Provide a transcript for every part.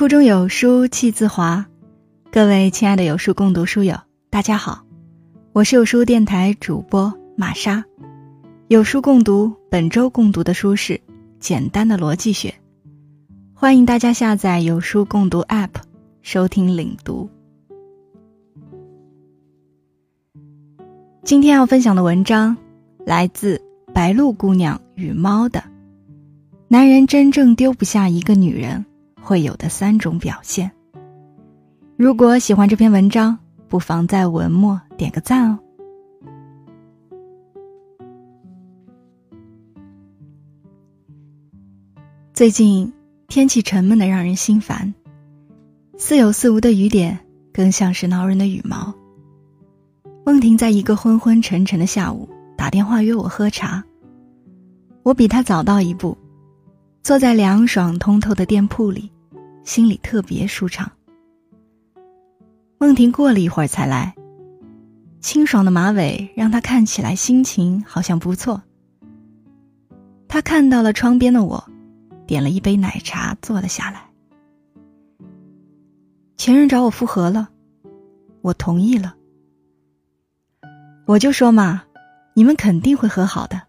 腹中有书气自华，各位亲爱的有书共读书友，大家好，我是有书电台主播玛莎。有书共读本周共读的书是《简单的逻辑学》，欢迎大家下载有书共读 App 收听领读。今天要分享的文章来自白鹿姑娘与猫的《男人真正丢不下一个女人》。会有的三种表现。如果喜欢这篇文章，不妨在文末点个赞哦。最近天气沉闷的让人心烦，似有似无的雨点更像是挠人的羽毛。梦婷在一个昏昏沉沉的下午打电话约我喝茶，我比她早到一步。坐在凉爽通透的店铺里，心里特别舒畅。梦婷过了一会儿才来，清爽的马尾让她看起来心情好像不错。她看到了窗边的我，点了一杯奶茶，坐了下来。前任找我复合了，我同意了。我就说嘛，你们肯定会和好的。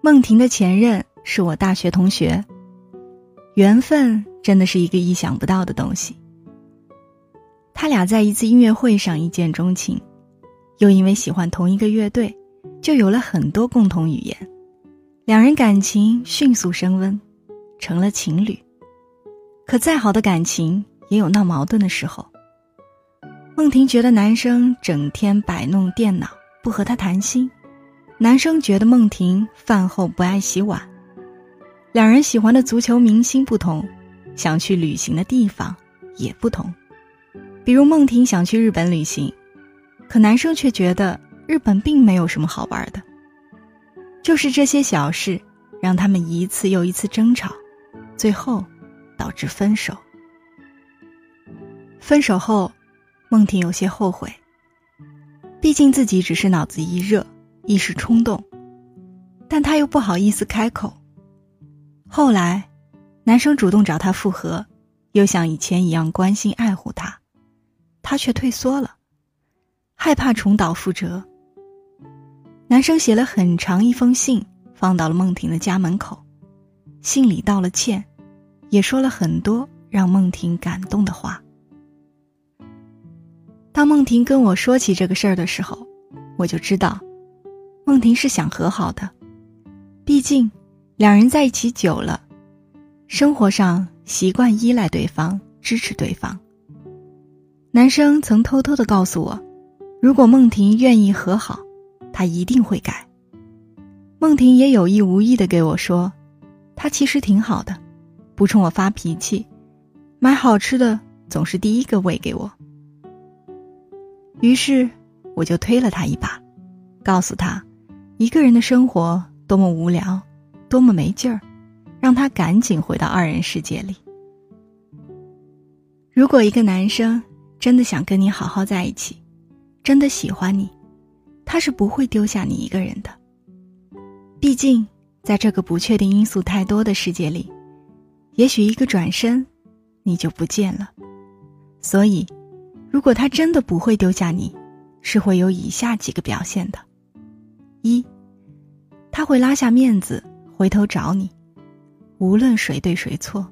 梦婷的前任。是我大学同学，缘分真的是一个意想不到的东西。他俩在一次音乐会上一见钟情，又因为喜欢同一个乐队，就有了很多共同语言，两人感情迅速升温，成了情侣。可再好的感情也有闹矛盾的时候。梦婷觉得男生整天摆弄电脑，不和她谈心；男生觉得梦婷饭后不爱洗碗。两人喜欢的足球明星不同，想去旅行的地方也不同。比如梦婷想去日本旅行，可男生却觉得日本并没有什么好玩的。就是这些小事，让他们一次又一次争吵，最后导致分手。分手后，梦婷有些后悔，毕竟自己只是脑子一热，一时冲动，但她又不好意思开口。后来，男生主动找她复合，又像以前一样关心爱护她，她却退缩了，害怕重蹈覆辙。男生写了很长一封信，放到了梦婷的家门口，信里道了歉，也说了很多让梦婷感动的话。当梦婷跟我说起这个事儿的时候，我就知道，梦婷是想和好的，毕竟。两人在一起久了，生活上习惯依赖对方，支持对方。男生曾偷偷的告诉我，如果梦婷愿意和好，他一定会改。梦婷也有意无意的给我说，他其实挺好的，不冲我发脾气，买好吃的总是第一个喂给我。于是我就推了他一把，告诉他，一个人的生活多么无聊。多么没劲儿，让他赶紧回到二人世界里。如果一个男生真的想跟你好好在一起，真的喜欢你，他是不会丢下你一个人的。毕竟，在这个不确定因素太多的世界里，也许一个转身，你就不见了。所以，如果他真的不会丢下你，是会有以下几个表现的：一，他会拉下面子。回头找你，无论谁对谁错。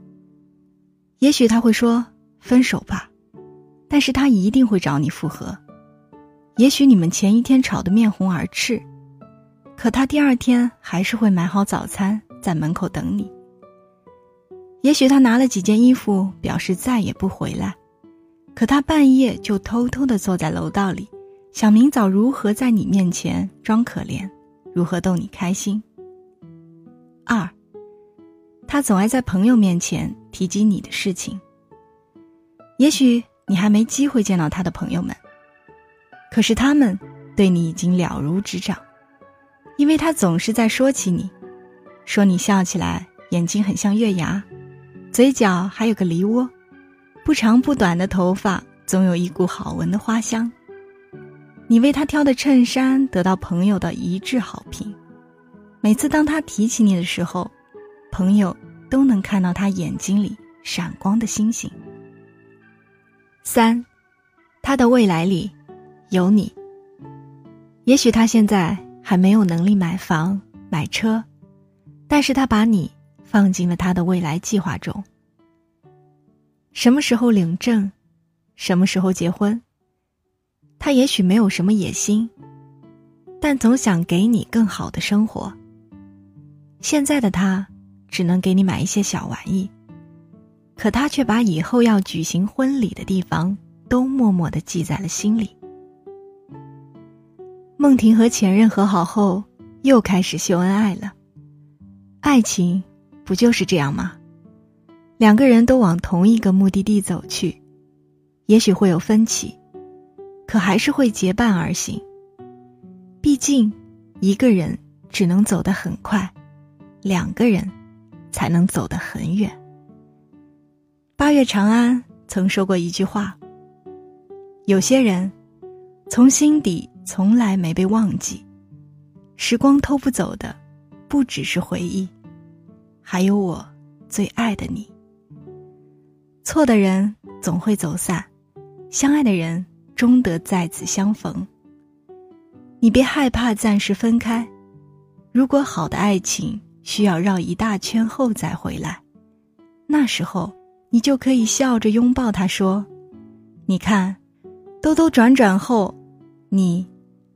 也许他会说分手吧，但是他一定会找你复合。也许你们前一天吵得面红耳赤，可他第二天还是会买好早餐在门口等你。也许他拿了几件衣服表示再也不回来，可他半夜就偷偷的坐在楼道里，想明早如何在你面前装可怜，如何逗你开心。二，他总爱在朋友面前提及你的事情。也许你还没机会见到他的朋友们，可是他们对你已经了如指掌，因为他总是在说起你，说你笑起来眼睛很像月牙，嘴角还有个梨窝，不长不短的头发总有一股好闻的花香。你为他挑的衬衫得到朋友的一致好评。每次当他提起你的时候，朋友都能看到他眼睛里闪光的星星。三，他的未来里有你。也许他现在还没有能力买房买车，但是他把你放进了他的未来计划中。什么时候领证，什么时候结婚，他也许没有什么野心，但总想给你更好的生活。现在的他只能给你买一些小玩意。可他却把以后要举行婚礼的地方都默默的记在了心里。梦婷和前任和好后，又开始秀恩爱了。爱情不就是这样吗？两个人都往同一个目的地走去，也许会有分歧，可还是会结伴而行。毕竟，一个人只能走得很快，两个人才能走得很远。八月长安曾说过一句话：“有些人，从心底从来没被忘记。时光偷不走的，不只是回忆，还有我最爱的你。错的人总会走散，相爱的人终得再次相逢。你别害怕暂时分开，如果好的爱情需要绕一大圈后再回来，那时候。”你就可以笑着拥抱他，说：“你看，兜兜转转后，你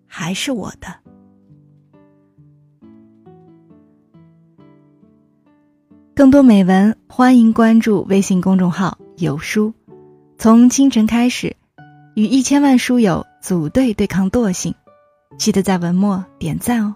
还是我的。”更多美文，欢迎关注微信公众号“有书”。从清晨开始，与一千万书友组队对抗惰性，记得在文末点赞哦。